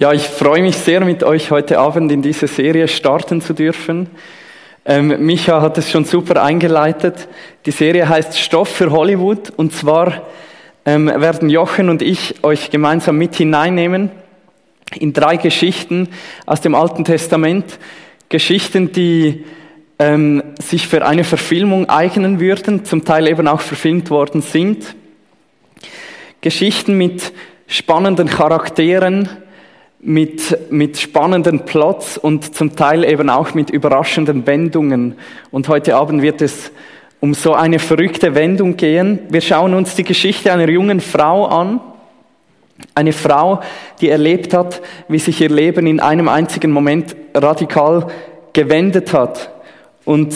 Ja, ich freue mich sehr, mit euch heute Abend in diese Serie starten zu dürfen. Ähm, Micha hat es schon super eingeleitet. Die Serie heißt Stoff für Hollywood und zwar ähm, werden Jochen und ich euch gemeinsam mit hineinnehmen in drei Geschichten aus dem Alten Testament. Geschichten, die ähm, sich für eine Verfilmung eignen würden, zum Teil eben auch verfilmt worden sind. Geschichten mit spannenden Charakteren, mit, mit spannenden Plots und zum Teil eben auch mit überraschenden Wendungen. Und heute Abend wird es um so eine verrückte Wendung gehen. Wir schauen uns die Geschichte einer jungen Frau an. Eine Frau, die erlebt hat, wie sich ihr Leben in einem einzigen Moment radikal gewendet hat. Und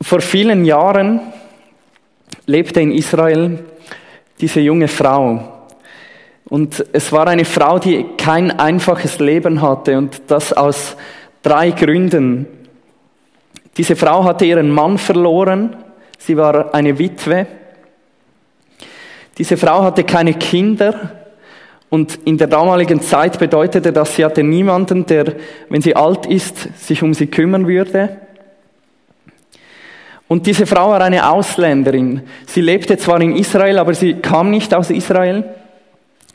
vor vielen Jahren lebte in Israel diese junge Frau. Und es war eine Frau, die kein einfaches Leben hatte und das aus drei Gründen. Diese Frau hatte ihren Mann verloren, sie war eine Witwe. Diese Frau hatte keine Kinder und in der damaligen Zeit bedeutete das, sie hatte niemanden, der, wenn sie alt ist, sich um sie kümmern würde. Und diese Frau war eine Ausländerin. Sie lebte zwar in Israel, aber sie kam nicht aus Israel.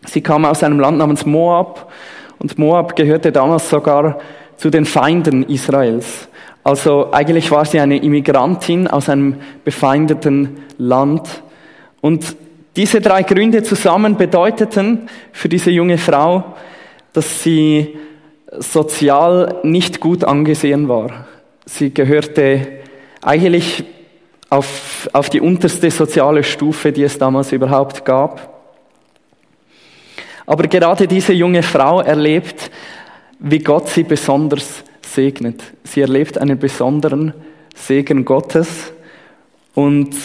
Sie kam aus einem Land namens Moab und Moab gehörte damals sogar zu den Feinden Israels. Also eigentlich war sie eine Immigrantin aus einem befeindeten Land. Und diese drei Gründe zusammen bedeuteten für diese junge Frau, dass sie sozial nicht gut angesehen war. Sie gehörte eigentlich auf, auf die unterste soziale Stufe, die es damals überhaupt gab. Aber gerade diese junge Frau erlebt, wie Gott sie besonders segnet. Sie erlebt einen besonderen Segen Gottes. Und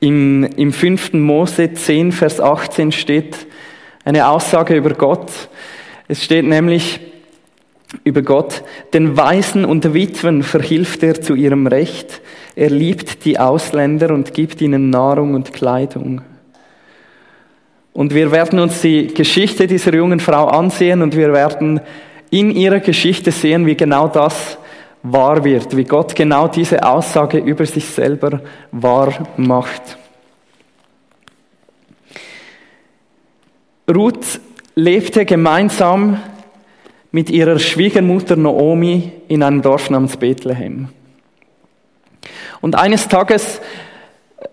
im, im 5. Mose 10, Vers 18 steht eine Aussage über Gott. Es steht nämlich über Gott, den Waisen und Witwen verhilft er zu ihrem Recht. Er liebt die Ausländer und gibt ihnen Nahrung und Kleidung. Und wir werden uns die Geschichte dieser jungen Frau ansehen und wir werden in ihrer Geschichte sehen, wie genau das wahr wird, wie Gott genau diese Aussage über sich selber wahr macht. Ruth lebte gemeinsam mit ihrer Schwiegermutter Naomi in einem Dorf namens Bethlehem. Und eines Tages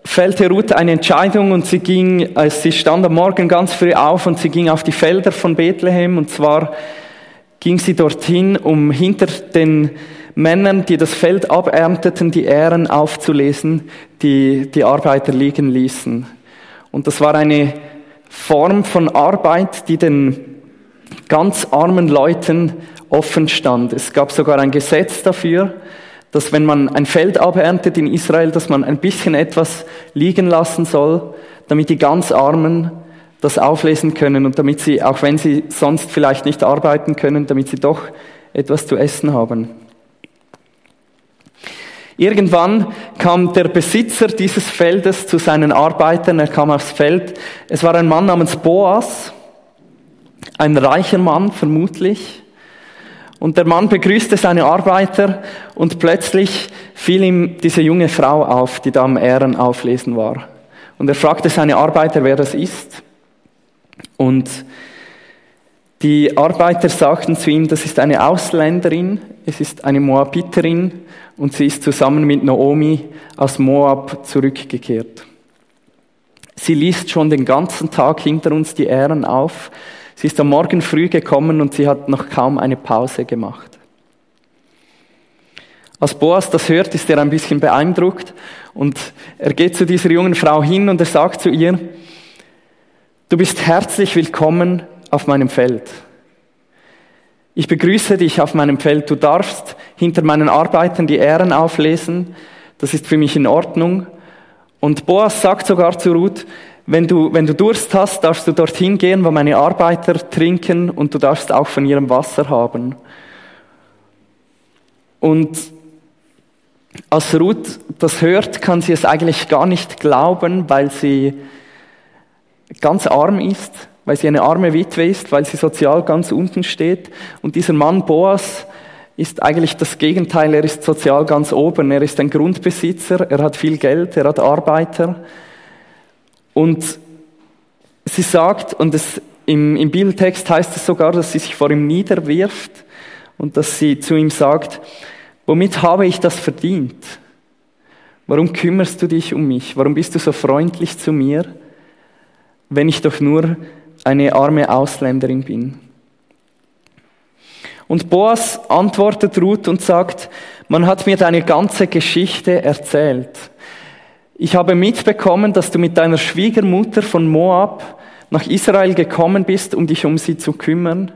fällte Ruth eine Entscheidung und sie ging, äh, sie stand am Morgen ganz früh auf und sie ging auf die Felder von Bethlehem und zwar ging sie dorthin, um hinter den Männern, die das Feld abernteten, die Ähren aufzulesen, die die Arbeiter liegen ließen. Und das war eine Form von Arbeit, die den ganz armen Leuten offen stand. Es gab sogar ein Gesetz dafür, dass wenn man ein Feld aberntet in Israel, dass man ein bisschen etwas liegen lassen soll, damit die ganz Armen das auflesen können und damit sie, auch wenn sie sonst vielleicht nicht arbeiten können, damit sie doch etwas zu essen haben. Irgendwann kam der Besitzer dieses Feldes zu seinen Arbeitern, er kam aufs Feld. Es war ein Mann namens Boas, ein reicher Mann vermutlich. Und der Mann begrüßte seine Arbeiter und plötzlich fiel ihm diese junge Frau auf, die da am Ehren auflesen war. Und er fragte seine Arbeiter, wer das ist. Und die Arbeiter sagten zu ihm, das ist eine Ausländerin, es ist eine Moabiterin und sie ist zusammen mit Naomi aus Moab zurückgekehrt. Sie liest schon den ganzen Tag hinter uns die Ehren auf Sie ist am Morgen früh gekommen und sie hat noch kaum eine Pause gemacht. Als Boas das hört, ist er ein bisschen beeindruckt und er geht zu dieser jungen Frau hin und er sagt zu ihr, du bist herzlich willkommen auf meinem Feld. Ich begrüße dich auf meinem Feld. Du darfst hinter meinen Arbeitern die Ehren auflesen. Das ist für mich in Ordnung. Und Boas sagt sogar zu Ruth, wenn du, wenn du Durst hast, darfst du dorthin gehen, wo meine Arbeiter trinken und du darfst auch von ihrem Wasser haben. Und als Ruth das hört, kann sie es eigentlich gar nicht glauben, weil sie ganz arm ist. weil sie eine arme Witwe ist, weil sie sozial ganz unten steht. Und dieser Mann Boas ist eigentlich das Gegenteil, er ist sozial ganz oben, er ist ein Grundbesitzer, er hat viel Geld, er hat Arbeiter. Und sie sagt, und es, im, im Bibeltext heißt es sogar, dass sie sich vor ihm niederwirft und dass sie zu ihm sagt, womit habe ich das verdient? Warum kümmerst du dich um mich? Warum bist du so freundlich zu mir, wenn ich doch nur eine arme Ausländerin bin? Und Boas antwortet Ruth und sagt, man hat mir deine ganze Geschichte erzählt. Ich habe mitbekommen, dass du mit deiner Schwiegermutter von Moab nach Israel gekommen bist, um dich um sie zu kümmern.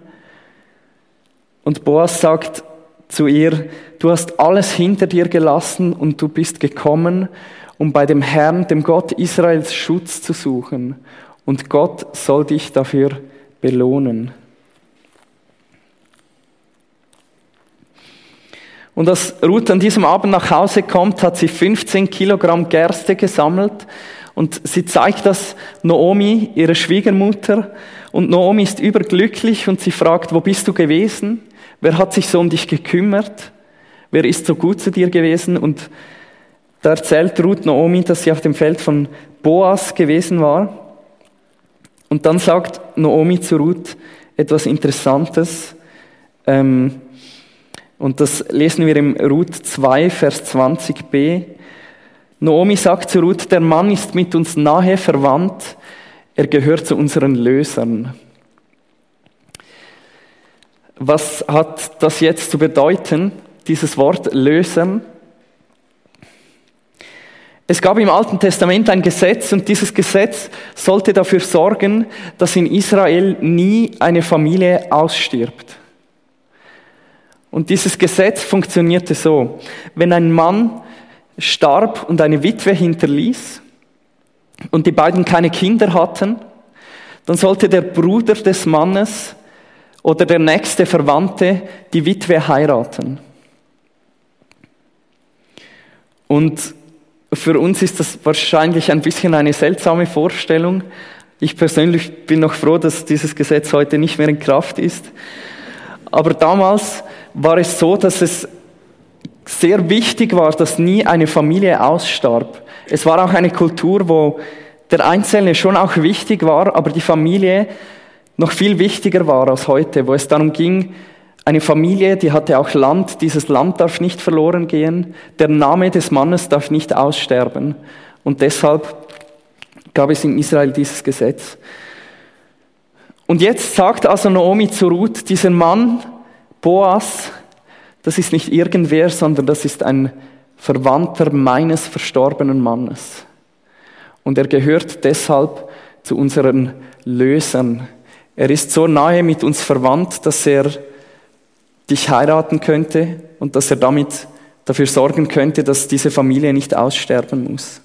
Und Boas sagt zu ihr, du hast alles hinter dir gelassen und du bist gekommen, um bei dem Herrn, dem Gott Israels Schutz zu suchen. Und Gott soll dich dafür belohnen. Und als Ruth an diesem Abend nach Hause kommt, hat sie 15 Kilogramm Gerste gesammelt und sie zeigt das Naomi, ihre Schwiegermutter. Und Naomi ist überglücklich und sie fragt, wo bist du gewesen? Wer hat sich so um dich gekümmert? Wer ist so gut zu dir gewesen? Und da erzählt Ruth Naomi, dass sie auf dem Feld von Boas gewesen war. Und dann sagt Naomi zu Ruth etwas Interessantes. Ähm, und das lesen wir im Ruth 2, Vers 20b. Naomi sagt zu Ruth, der Mann ist mit uns nahe verwandt, er gehört zu unseren Lösern. Was hat das jetzt zu bedeuten, dieses Wort lösen? Es gab im Alten Testament ein Gesetz und dieses Gesetz sollte dafür sorgen, dass in Israel nie eine Familie ausstirbt. Und dieses Gesetz funktionierte so. Wenn ein Mann starb und eine Witwe hinterließ und die beiden keine Kinder hatten, dann sollte der Bruder des Mannes oder der nächste Verwandte die Witwe heiraten. Und für uns ist das wahrscheinlich ein bisschen eine seltsame Vorstellung. Ich persönlich bin noch froh, dass dieses Gesetz heute nicht mehr in Kraft ist. Aber damals war es so, dass es sehr wichtig war, dass nie eine Familie ausstarb. Es war auch eine Kultur, wo der Einzelne schon auch wichtig war, aber die Familie noch viel wichtiger war als heute, wo es darum ging, eine Familie, die hatte auch Land, dieses Land darf nicht verloren gehen, der Name des Mannes darf nicht aussterben. Und deshalb gab es in Israel dieses Gesetz. Und jetzt sagt also Naomi zu Ruth, dieser Mann, Boas, das ist nicht irgendwer, sondern das ist ein Verwandter meines verstorbenen Mannes. Und er gehört deshalb zu unseren Lösern. Er ist so nahe mit uns verwandt, dass er dich heiraten könnte und dass er damit dafür sorgen könnte, dass diese Familie nicht aussterben muss.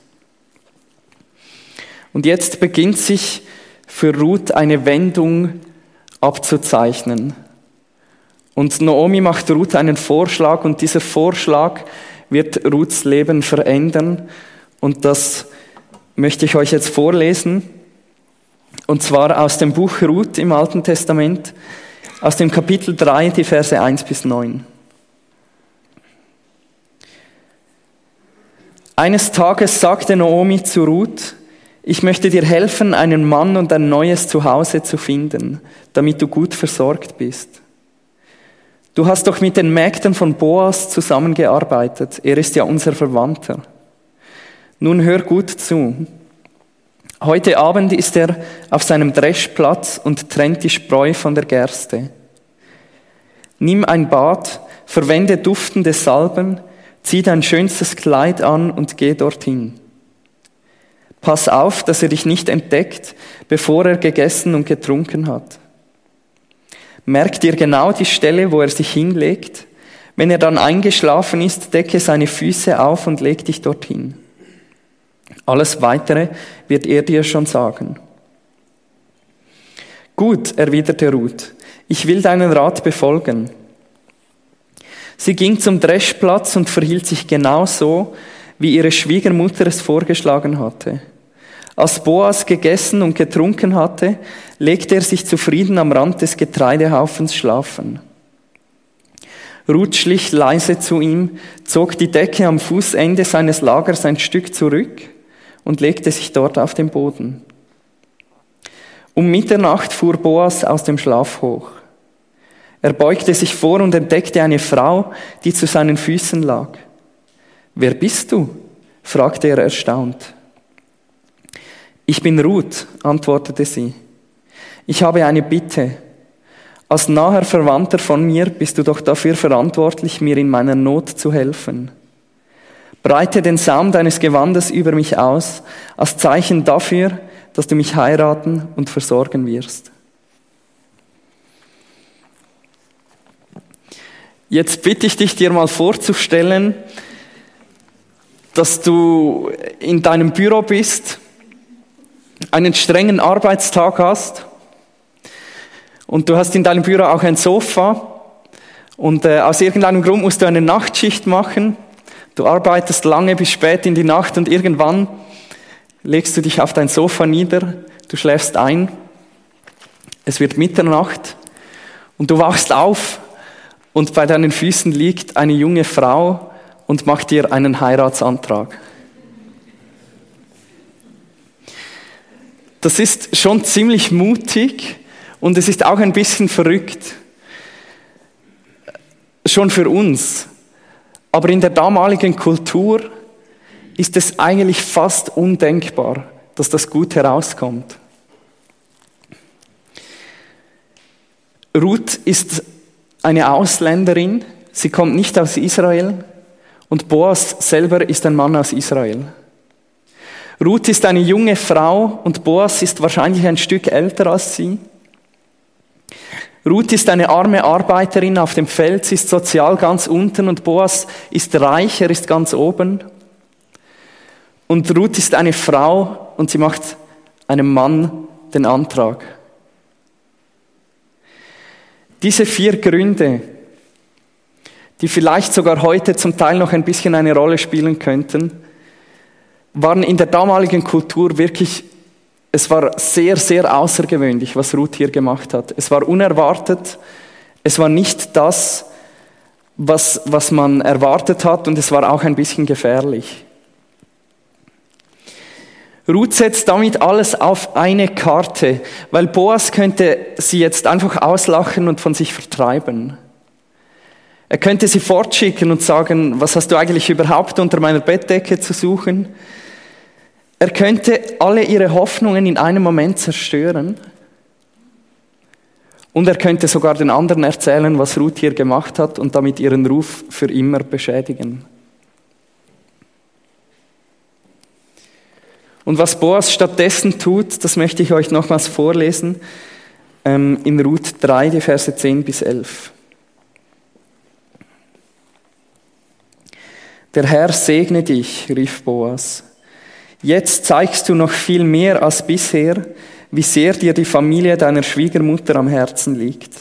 Und jetzt beginnt sich für Ruth eine Wendung abzuzeichnen. Und Naomi macht Ruth einen Vorschlag und dieser Vorschlag wird Ruths Leben verändern. Und das möchte ich euch jetzt vorlesen. Und zwar aus dem Buch Ruth im Alten Testament, aus dem Kapitel 3, die Verse 1 bis 9. Eines Tages sagte Naomi zu Ruth, ich möchte dir helfen, einen Mann und ein neues Zuhause zu finden, damit du gut versorgt bist. Du hast doch mit den Mägden von Boas zusammengearbeitet. Er ist ja unser Verwandter. Nun hör gut zu. Heute Abend ist er auf seinem Dreschplatz und trennt die Spreu von der Gerste. Nimm ein Bad, verwende duftende Salben, zieh dein schönstes Kleid an und geh dorthin. Pass auf, dass er dich nicht entdeckt, bevor er gegessen und getrunken hat. Merk dir genau die Stelle, wo er sich hinlegt. Wenn er dann eingeschlafen ist, decke seine Füße auf und leg dich dorthin. Alles weitere wird er dir schon sagen. Gut, erwiderte Ruth, ich will deinen Rat befolgen. Sie ging zum Dreschplatz und verhielt sich genau so, wie ihre Schwiegermutter es vorgeschlagen hatte. Als Boas gegessen und getrunken hatte, legte er sich zufrieden am Rand des Getreidehaufens schlafen. Ruth schlich leise zu ihm, zog die Decke am Fußende seines Lagers ein Stück zurück und legte sich dort auf den Boden. Um Mitternacht fuhr Boas aus dem Schlaf hoch. Er beugte sich vor und entdeckte eine Frau, die zu seinen Füßen lag. Wer bist du? fragte er erstaunt. Ich bin Ruth, antwortete sie. Ich habe eine Bitte. Als naher Verwandter von mir bist du doch dafür verantwortlich, mir in meiner Not zu helfen. Breite den Saum deines Gewandes über mich aus, als Zeichen dafür, dass du mich heiraten und versorgen wirst. Jetzt bitte ich dich, dir mal vorzustellen, dass du in deinem Büro bist, einen strengen Arbeitstag hast und du hast in deinem Büro auch ein Sofa und äh, aus irgendeinem Grund musst du eine Nachtschicht machen. Du arbeitest lange bis spät in die Nacht und irgendwann legst du dich auf dein Sofa nieder, du schläfst ein, es wird Mitternacht und du wachst auf und bei deinen Füßen liegt eine junge Frau und macht dir einen Heiratsantrag. Das ist schon ziemlich mutig und es ist auch ein bisschen verrückt. Schon für uns. Aber in der damaligen Kultur ist es eigentlich fast undenkbar, dass das gut herauskommt. Ruth ist eine Ausländerin, sie kommt nicht aus Israel und Boas selber ist ein Mann aus Israel. Ruth ist eine junge Frau und Boas ist wahrscheinlich ein Stück älter als sie. Ruth ist eine arme Arbeiterin auf dem Feld, sie ist sozial ganz unten und Boas ist reich, er ist ganz oben. Und Ruth ist eine Frau und sie macht einem Mann den Antrag. Diese vier Gründe, die vielleicht sogar heute zum Teil noch ein bisschen eine Rolle spielen könnten, waren in der damaligen Kultur wirklich es war sehr, sehr außergewöhnlich, was Ruth hier gemacht hat. Es war unerwartet. Es war nicht das, was, was man erwartet hat und es war auch ein bisschen gefährlich. Ruth setzt damit alles auf eine Karte, weil Boas könnte sie jetzt einfach auslachen und von sich vertreiben. Er könnte sie fortschicken und sagen, was hast du eigentlich überhaupt unter meiner Bettdecke zu suchen? Er könnte alle ihre Hoffnungen in einem Moment zerstören. Und er könnte sogar den anderen erzählen, was Ruth hier gemacht hat und damit ihren Ruf für immer beschädigen. Und was Boas stattdessen tut, das möchte ich euch nochmals vorlesen, ähm, in Ruth 3, die Verse 10 bis 11. Der Herr segne dich, rief Boas Jetzt zeigst du noch viel mehr als bisher, wie sehr dir die Familie deiner Schwiegermutter am Herzen liegt.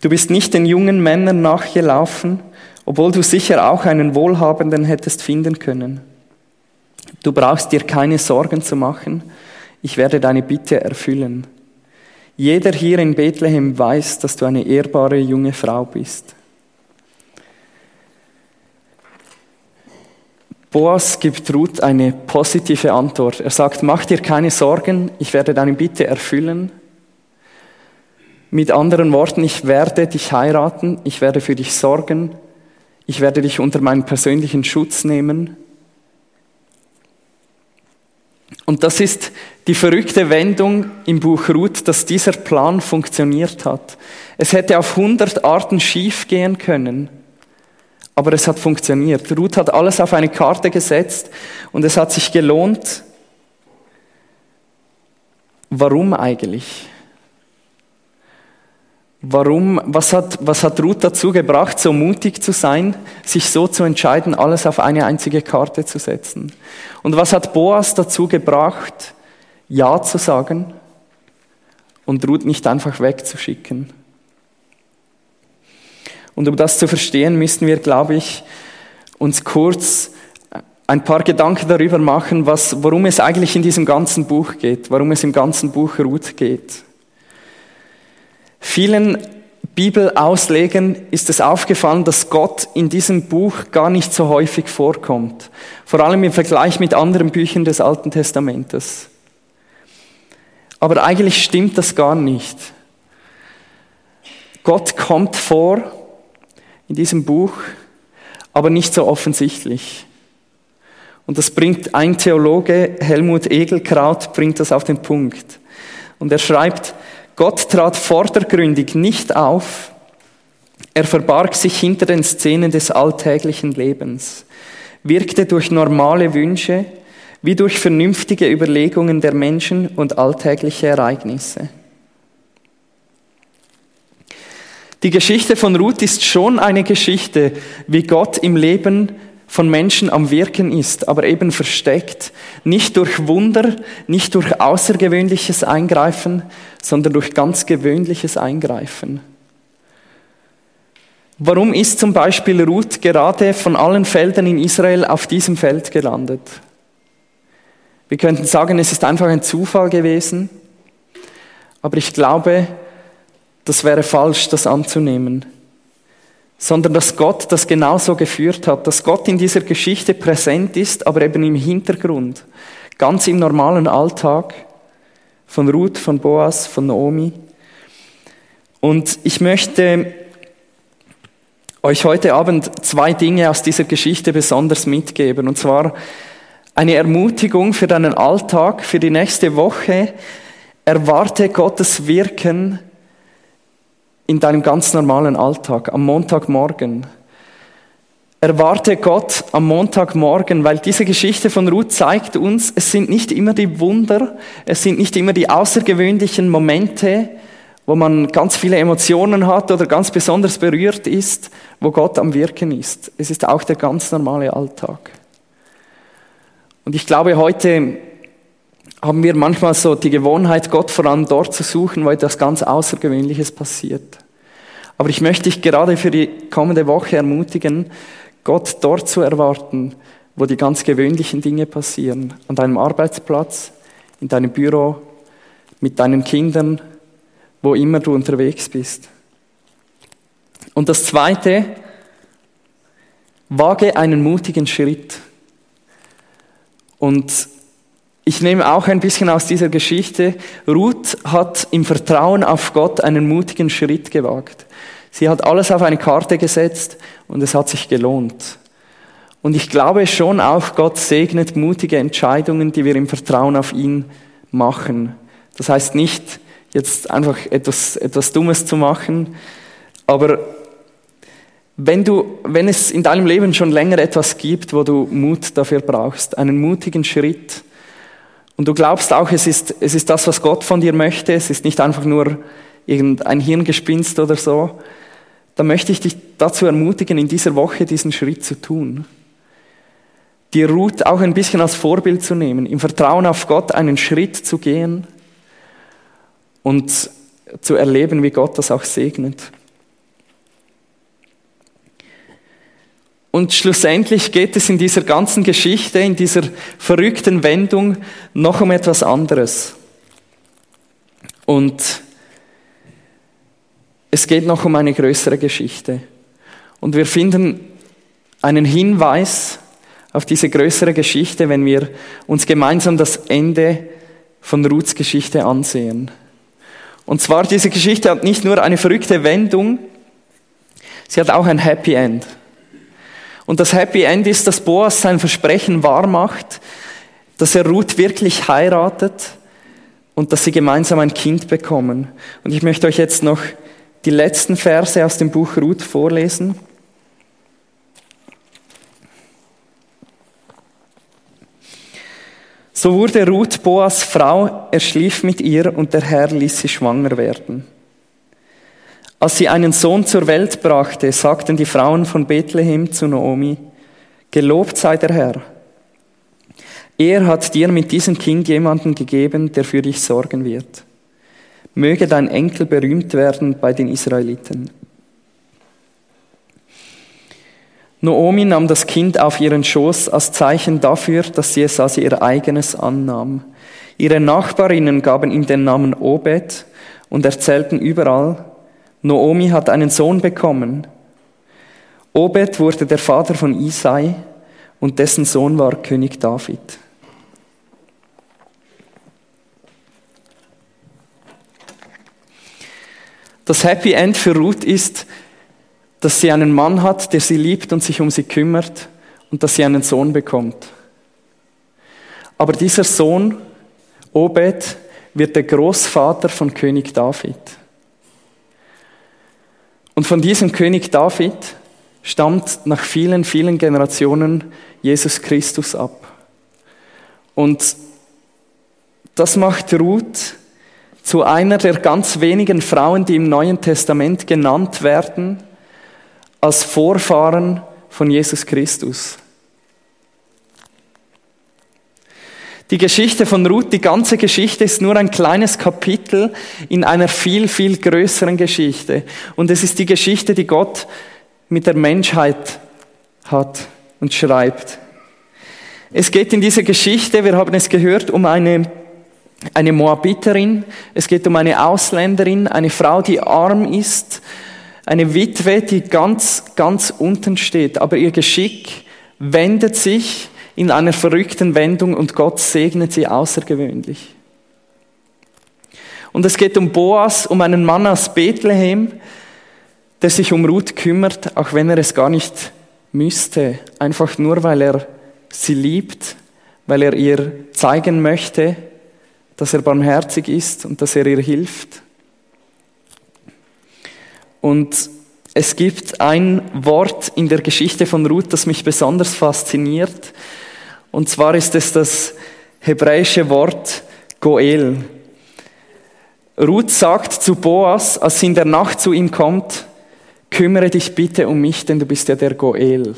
Du bist nicht den jungen Männern nachgelaufen, obwohl du sicher auch einen Wohlhabenden hättest finden können. Du brauchst dir keine Sorgen zu machen, ich werde deine Bitte erfüllen. Jeder hier in Bethlehem weiß, dass du eine ehrbare junge Frau bist. Boas gibt Ruth eine positive Antwort. Er sagt, mach dir keine Sorgen, ich werde deine Bitte erfüllen. Mit anderen Worten, ich werde dich heiraten, ich werde für dich sorgen, ich werde dich unter meinen persönlichen Schutz nehmen. Und das ist die verrückte Wendung im Buch Ruth, dass dieser Plan funktioniert hat. Es hätte auf hundert Arten schief gehen können. Aber es hat funktioniert. Ruth hat alles auf eine Karte gesetzt und es hat sich gelohnt. Warum eigentlich? Warum, was hat, was hat Ruth dazu gebracht, so mutig zu sein, sich so zu entscheiden, alles auf eine einzige Karte zu setzen? Und was hat Boas dazu gebracht, Ja zu sagen und Ruth nicht einfach wegzuschicken? Und um das zu verstehen, müssen wir, glaube ich, uns kurz ein paar Gedanken darüber machen, was, worum es eigentlich in diesem ganzen Buch geht, warum es im ganzen Buch Ruth geht. Vielen Bibelauslegern ist es aufgefallen, dass Gott in diesem Buch gar nicht so häufig vorkommt. Vor allem im Vergleich mit anderen Büchern des Alten Testamentes. Aber eigentlich stimmt das gar nicht. Gott kommt vor in diesem Buch, aber nicht so offensichtlich. Und das bringt ein Theologe, Helmut Egelkraut, bringt das auf den Punkt. Und er schreibt, Gott trat vordergründig nicht auf, er verbarg sich hinter den Szenen des alltäglichen Lebens, wirkte durch normale Wünsche wie durch vernünftige Überlegungen der Menschen und alltägliche Ereignisse. Die Geschichte von Ruth ist schon eine Geschichte, wie Gott im Leben von Menschen am Wirken ist, aber eben versteckt, nicht durch Wunder, nicht durch außergewöhnliches Eingreifen, sondern durch ganz gewöhnliches Eingreifen. Warum ist zum Beispiel Ruth gerade von allen Feldern in Israel auf diesem Feld gelandet? Wir könnten sagen, es ist einfach ein Zufall gewesen, aber ich glaube, das wäre falsch, das anzunehmen sondern dass Gott das genauso geführt hat, dass Gott in dieser Geschichte präsent ist, aber eben im Hintergrund, ganz im normalen Alltag von Ruth, von Boas, von Naomi. Und ich möchte euch heute Abend zwei Dinge aus dieser Geschichte besonders mitgeben. Und zwar eine Ermutigung für deinen Alltag, für die nächste Woche. Erwarte Gottes Wirken in deinem ganz normalen Alltag, am Montagmorgen. Erwarte Gott am Montagmorgen, weil diese Geschichte von Ruth zeigt uns, es sind nicht immer die Wunder, es sind nicht immer die außergewöhnlichen Momente, wo man ganz viele Emotionen hat oder ganz besonders berührt ist, wo Gott am Wirken ist. Es ist auch der ganz normale Alltag. Und ich glaube, heute haben wir manchmal so die Gewohnheit, Gott vor allem dort zu suchen, wo etwas ganz Außergewöhnliches passiert. Aber ich möchte dich gerade für die kommende Woche ermutigen, Gott dort zu erwarten, wo die ganz gewöhnlichen Dinge passieren. An deinem Arbeitsplatz, in deinem Büro, mit deinen Kindern, wo immer du unterwegs bist. Und das Zweite, wage einen mutigen Schritt. Und ich nehme auch ein bisschen aus dieser Geschichte, Ruth hat im Vertrauen auf Gott einen mutigen Schritt gewagt. Sie hat alles auf eine Karte gesetzt und es hat sich gelohnt. Und ich glaube schon auch, Gott segnet mutige Entscheidungen, die wir im Vertrauen auf ihn machen. Das heißt nicht, jetzt einfach etwas, etwas Dummes zu machen, aber wenn du, wenn es in deinem Leben schon länger etwas gibt, wo du Mut dafür brauchst, einen mutigen Schritt, und du glaubst auch, es ist, es ist das, was Gott von dir möchte, es ist nicht einfach nur irgendein Hirngespinst oder so, dann möchte ich dich dazu ermutigen, in dieser Woche diesen Schritt zu tun. Die Ruth auch ein bisschen als Vorbild zu nehmen, im Vertrauen auf Gott einen Schritt zu gehen und zu erleben, wie Gott das auch segnet. Und schlussendlich geht es in dieser ganzen Geschichte, in dieser verrückten Wendung noch um etwas anderes. Und es geht noch um eine größere Geschichte. Und wir finden einen Hinweis auf diese größere Geschichte, wenn wir uns gemeinsam das Ende von Ruths Geschichte ansehen. Und zwar, diese Geschichte hat nicht nur eine verrückte Wendung, sie hat auch ein Happy End. Und das Happy End ist, dass Boas sein Versprechen wahrmacht, dass er Ruth wirklich heiratet und dass sie gemeinsam ein Kind bekommen. Und ich möchte euch jetzt noch die letzten Verse aus dem Buch Ruth vorlesen. So wurde Ruth Boas Frau, er schlief mit ihr und der Herr ließ sie schwanger werden. Als sie einen Sohn zur Welt brachte, sagten die Frauen von Bethlehem zu Naomi, Gelobt sei der Herr. Er hat dir mit diesem Kind jemanden gegeben, der für dich sorgen wird. Möge dein Enkel berühmt werden bei den Israeliten. Noomi nahm das Kind auf ihren Schoß als Zeichen dafür, dass sie es als ihr eigenes annahm. Ihre Nachbarinnen gaben ihm den Namen Obed und erzählten überall, Noomi hat einen Sohn bekommen. Obed wurde der Vater von Isai und dessen Sohn war König David. Das Happy End für Ruth ist, dass sie einen Mann hat, der sie liebt und sich um sie kümmert und dass sie einen Sohn bekommt. Aber dieser Sohn, Obed, wird der Großvater von König David. Und von diesem König David stammt nach vielen, vielen Generationen Jesus Christus ab. Und das macht Ruth zu einer der ganz wenigen Frauen, die im Neuen Testament genannt werden, als Vorfahren von Jesus Christus. Die Geschichte von Ruth, die ganze Geschichte ist nur ein kleines Kapitel in einer viel, viel größeren Geschichte. Und es ist die Geschichte, die Gott mit der Menschheit hat und schreibt. Es geht in dieser Geschichte, wir haben es gehört, um eine eine Moabiterin, es geht um eine Ausländerin, eine Frau, die arm ist, eine Witwe, die ganz, ganz unten steht, aber ihr Geschick wendet sich in einer verrückten Wendung und Gott segnet sie außergewöhnlich. Und es geht um Boas, um einen Mann aus Bethlehem, der sich um Ruth kümmert, auch wenn er es gar nicht müsste, einfach nur weil er sie liebt, weil er ihr zeigen möchte, dass er barmherzig ist und dass er ihr hilft. Und es gibt ein Wort in der Geschichte von Ruth, das mich besonders fasziniert. Und zwar ist es das hebräische Wort Goel. Ruth sagt zu Boas, als sie in der Nacht zu ihm kommt, kümmere dich bitte um mich, denn du bist ja der Goel.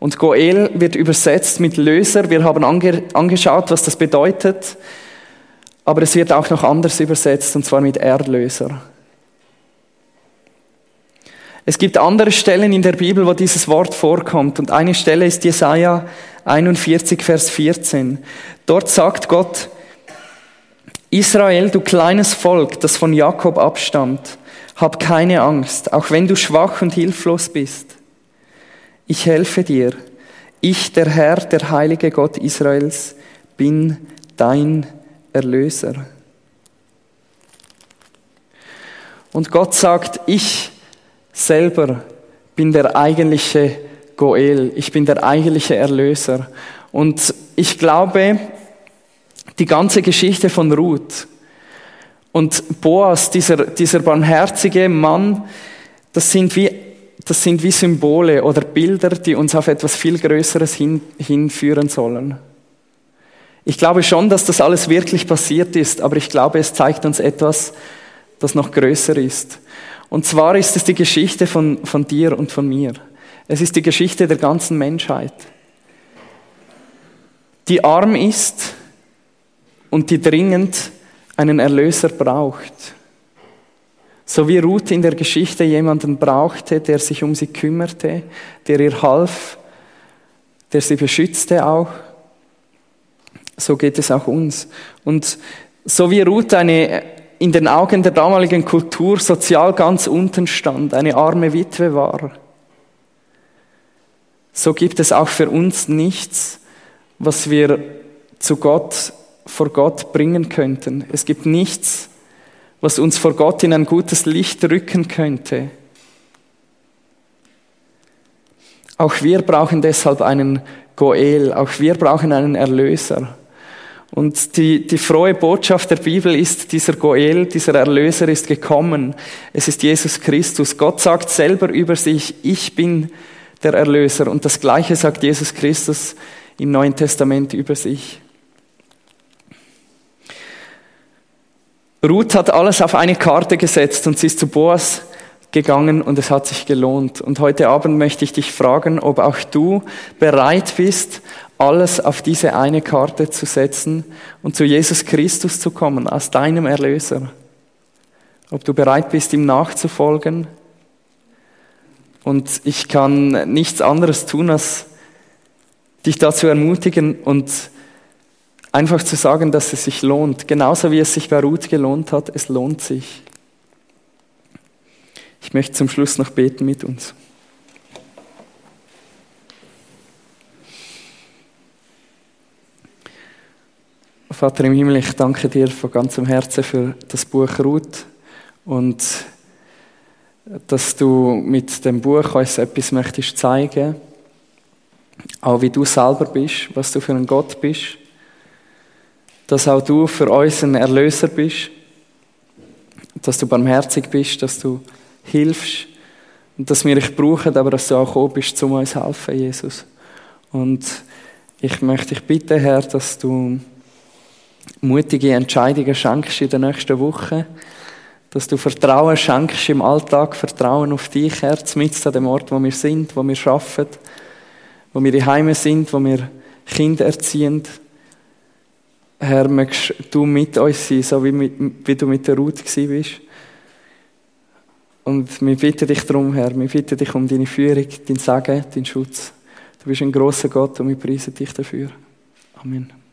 Und Goel wird übersetzt mit Löser. Wir haben ange angeschaut, was das bedeutet. Aber es wird auch noch anders übersetzt, und zwar mit Erlöser. Es gibt andere Stellen in der Bibel, wo dieses Wort vorkommt. Und eine Stelle ist Jesaja 41, Vers 14. Dort sagt Gott, Israel, du kleines Volk, das von Jakob abstammt, hab keine Angst, auch wenn du schwach und hilflos bist. Ich helfe dir. Ich, der Herr, der heilige Gott Israels, bin dein Erlöser. Und Gott sagt, ich selber bin der eigentliche Goel, ich bin der eigentliche Erlöser. Und ich glaube, die ganze Geschichte von Ruth und Boas, dieser, dieser barmherzige Mann, das sind wie das sind wie Symbole oder Bilder, die uns auf etwas viel Größeres hin, hinführen sollen. Ich glaube schon, dass das alles wirklich passiert ist, aber ich glaube, es zeigt uns etwas, das noch größer ist. Und zwar ist es die Geschichte von, von dir und von mir. Es ist die Geschichte der ganzen Menschheit, die arm ist und die dringend einen Erlöser braucht. So wie Ruth in der Geschichte jemanden brauchte, der sich um sie kümmerte, der ihr half, der sie beschützte auch so geht es auch uns. Und so wie Ruth eine in den Augen der damaligen Kultur sozial ganz unten stand, eine arme Witwe war, so gibt es auch für uns nichts, was wir zu Gott, vor Gott bringen könnten. Es gibt nichts, was uns vor Gott in ein gutes Licht rücken könnte. Auch wir brauchen deshalb einen Goel, auch wir brauchen einen Erlöser. Und die, die frohe Botschaft der Bibel ist, dieser Goel, dieser Erlöser ist gekommen. Es ist Jesus Christus. Gott sagt selber über sich, ich bin der Erlöser. Und das Gleiche sagt Jesus Christus im Neuen Testament über sich. Ruth hat alles auf eine Karte gesetzt und sie ist zu Boas gegangen und es hat sich gelohnt. Und heute Abend möchte ich dich fragen, ob auch du bereit bist, alles auf diese eine Karte zu setzen und zu Jesus Christus zu kommen, als deinem Erlöser. Ob du bereit bist, ihm nachzufolgen Und ich kann nichts anderes tun, als dich dazu ermutigen und einfach zu sagen, dass es sich lohnt. Genauso wie es sich bei Ruth gelohnt hat, es lohnt sich. Ich möchte zum Schluss noch beten mit uns. Vater im Himmel, ich danke dir von ganzem Herzen für das Buch Ruth und dass du mit dem Buch uns etwas möchtest zeigen, auch wie du selber bist, was du für ein Gott bist, dass auch du für uns ein Erlöser bist, dass du barmherzig bist, dass du hilfst. Und dass wir dich brauchen, aber dass du auch gekommen bist, um uns zu helfen, Jesus. Und ich möchte dich bitten, Herr, dass du mutige Entscheidungen schenkst in der nächsten Woche, dass du Vertrauen schenkst im Alltag, Vertrauen auf dich, Herz, mit an dem Ort, wo wir sind, wo wir arbeiten, wo wir Heime sind, wo wir Kinder erziehen. Herr, möchtest du mit uns sein, so wie, wie du mit der Ruth bist. Und wir bitten dich darum, Herr, wir bitten dich um deine Führung, dein Segen, deinen Schutz. Du bist ein großer Gott und wir preisen dich dafür. Amen.